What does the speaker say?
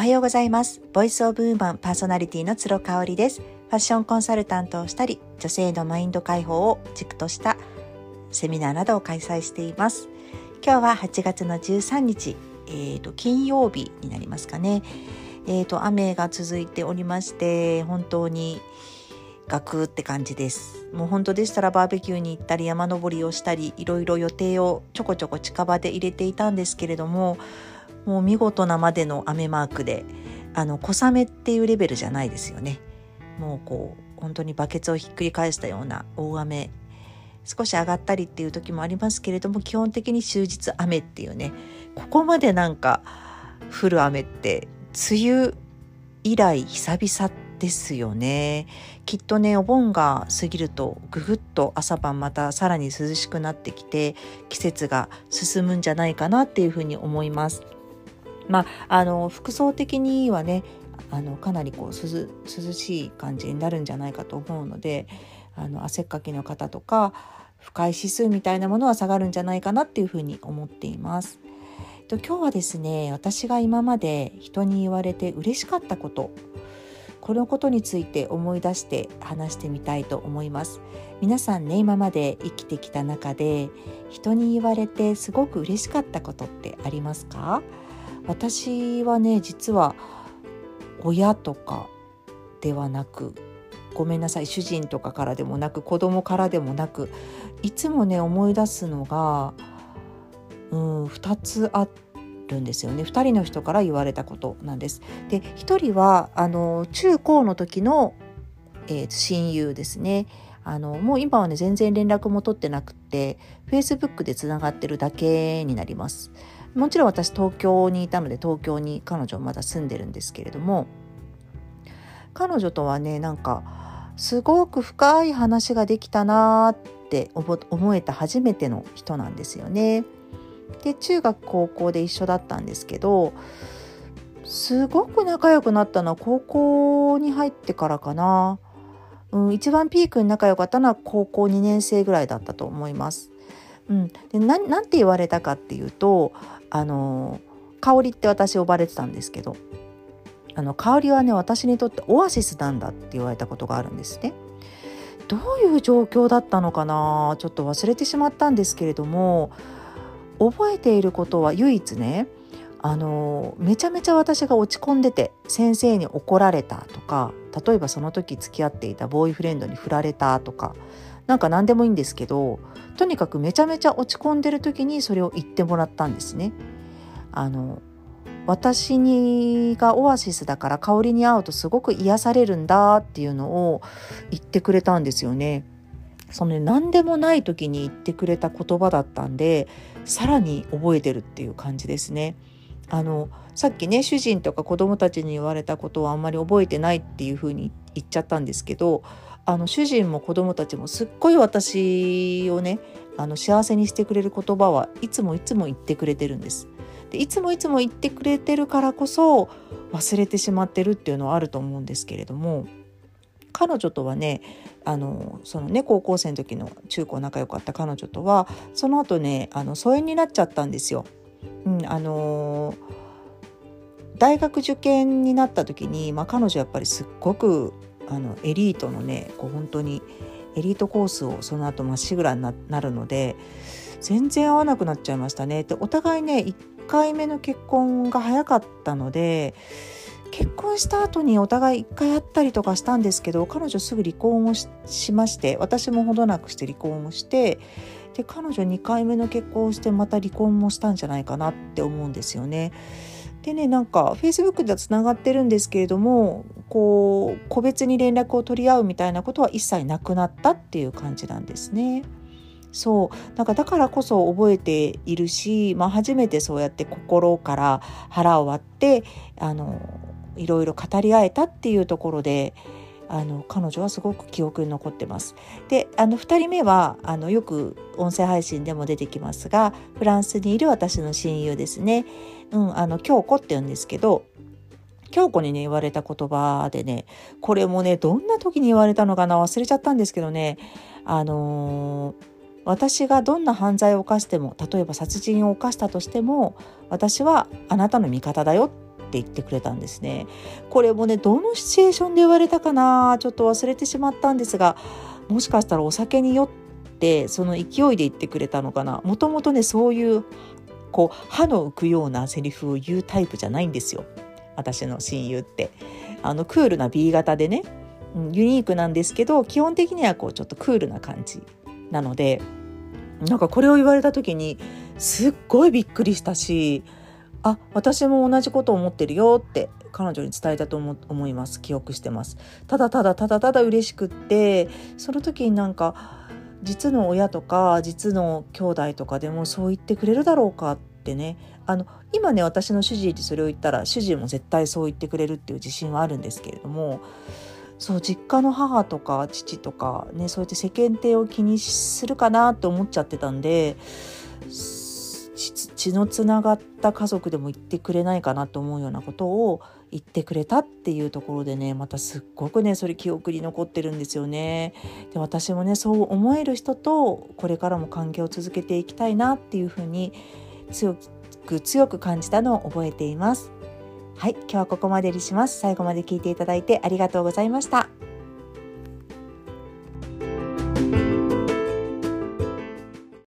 おはようございます。ボイスオブウーマンパーソナリティの鶴香織です。ファッションコンサルタントをしたり、女性のマインド解放を軸としたセミナーなどを開催しています。今日は8月の13日、えーと、金曜日になりますかね。えーと、雨が続いておりまして、本当にガクって感じです。もう本当でしたらバーベキューに行ったり山登りをしたり、いろいろ予定をちょこちょこ近場で入れていたんですけれども、もう見事なまでの雨マークで、あの、小雨っていうレベルじゃないですよね。もうこう、本当にバケツをひっくり返したような大雨少し上がったりっていう時もありますけれども基本的に終日雨っていうねここまでなんか降る雨って梅雨以来久々ですよねきっとねお盆が過ぎるとぐぐっと朝晩またさらに涼しくなってきて季節が進むんじゃないかなっていうふうに思いますまああの服装的にはねあのかなりこう涼しい感じになるんじゃないかと思うのであの汗っかきの方とか不快指数みたいなものは下がるんじゃないかなっていうふうに思っています。と今日はですね私が今まで人に言われて嬉しかったことこのことについて思い出して話してみたいと思います皆さんね今まで生きてきた中で人に言われてすごく嬉しかったことってありますか？私はね実は親とかではなくごめんなさい主人とかからでもなく子供からでもなくいつもね思い出すのが、うん、2つあるんですよね2人の人から言われたことなんです。で1人はあの中高の時の、えー、親友ですね。あのもう今はね全然連絡も取ってなくて Facebook でつながってるだけになります。もちろん私東京にいたので東京に彼女まだ住んでるんですけれども彼女とはねなんかすごく深い話ができたなって思えた初めての人なんですよね。で中学高校で一緒だったんですけどすごく仲良くなったのは高校に入ってからかな。うん、一番ピークに仲良かったのは高校2年生ぐらいだったと思います。うん、でなんて言われたかっていうとあの香りって私呼ばれてたんですけどあの香りはね私にとってオアシスなんだって言われたことがあるんですね。どういう状況だったのかなちょっと忘れてしまったんですけれども覚えていることは唯一ねあのめちゃめちゃ私が落ち込んでて先生に怒られたとか例えばその時付き合っていたボーイフレンドに振られたとかなんか何でもいいんですけどとにかくめちゃめちゃ落ち込んでる時にそれを言ってもらったんですね。あの私にがオアシスだから香りに合うとすごく癒されるんだっていうのを言ってくれたんですよね。その、ね、何でもない時に言ってくれた言葉だったんでさらに覚えてるっていう感じですね。あのさっきね主人とか子供たちに言われたことはあんまり覚えてないっていうふうに言っちゃったんですけどあの主人も子供たちもすっごい私をねあの幸せにしてくれる言葉はいつもいつも言ってくれてるんです。でいつもいつも言ってくれてるからこそ忘れてしまってるっていうのはあると思うんですけれども彼女とはねあのそのね高校生の時の中高仲良かった彼女とはその後ねあの疎遠になっちゃったんですよ。うん、あの大学受験になった時に、まあ、彼女やっぱりすっごくあのエリートのねこう本当にエリートコースをその後まっしぐらになるので全然合わなくなっちゃいましたね。でお互いね1回目の結婚が早かったので結婚した後にお互い1回会ったりとかしたんですけど彼女すぐ離婚をしまして私もほどなくして離婚をしてで彼女2回目の結婚をしてまた離婚もしたんじゃないかなって思うんですよね。でねなんか Facebook ではつながってるんですけれどもこう個別に連絡を取り合うみたいなことは一切なくなったっていう感じなんですね。そうなんかだからこそ覚えているし、まあ、初めてそうやって心から腹を割ってあのいろいろ語り合えたっていうところであの彼女はすごく記憶に残ってます。であの2人目はあのよく音声配信でも出てきますがフランスにいる私の親友ですね。うん、あの京子って言うんですけど京子にね言われた言葉でねこれもねどんな時に言われたのかな忘れちゃったんですけどねあのー私がどんな犯罪を犯しても例えば殺人を犯したとしても私はあなたの味方だよって言ってくれたんですね。これもねどのシチュエーションで言われたかな？ちょっと忘れてしまったんですがもしかしたらお酒に酔ってその勢いで言ってくれたのかな？もともとねそういうこう歯の浮くようなセリフを言うタイプじゃないんですよ私の親友って。あのクールな B 型でねユニークなんですけど基本的にはこうちょっとクールな感じなのでなんかこれを言われた時にすっごいびっくりしたしあ私も同じこと思ってるよって彼女に伝えたと思います。記憶してます。ただただただただ嬉しくってその時になんか実の親とか実の兄弟とかでもそう言ってくれるだろうかってね。あの今ね私の主治医にそれを言ったら主治医も絶対そう言ってくれるっていう自信はあるんですけれどもそう実家の母とか父とかねそうやって世間体を気にするかなって思っちゃってたんで血のつながった家族でも言ってくれないかなと思うようなことを言ってくれたっていうところでねまたすっごくねそれ記憶に残ってるんですよね。で私もねそう思える人とこれからも関係を続けていきたいなっていうふうに強く強く感じたのを覚えています。はい、今日はここまでにします。最後まで聞いていただいてありがとうございました。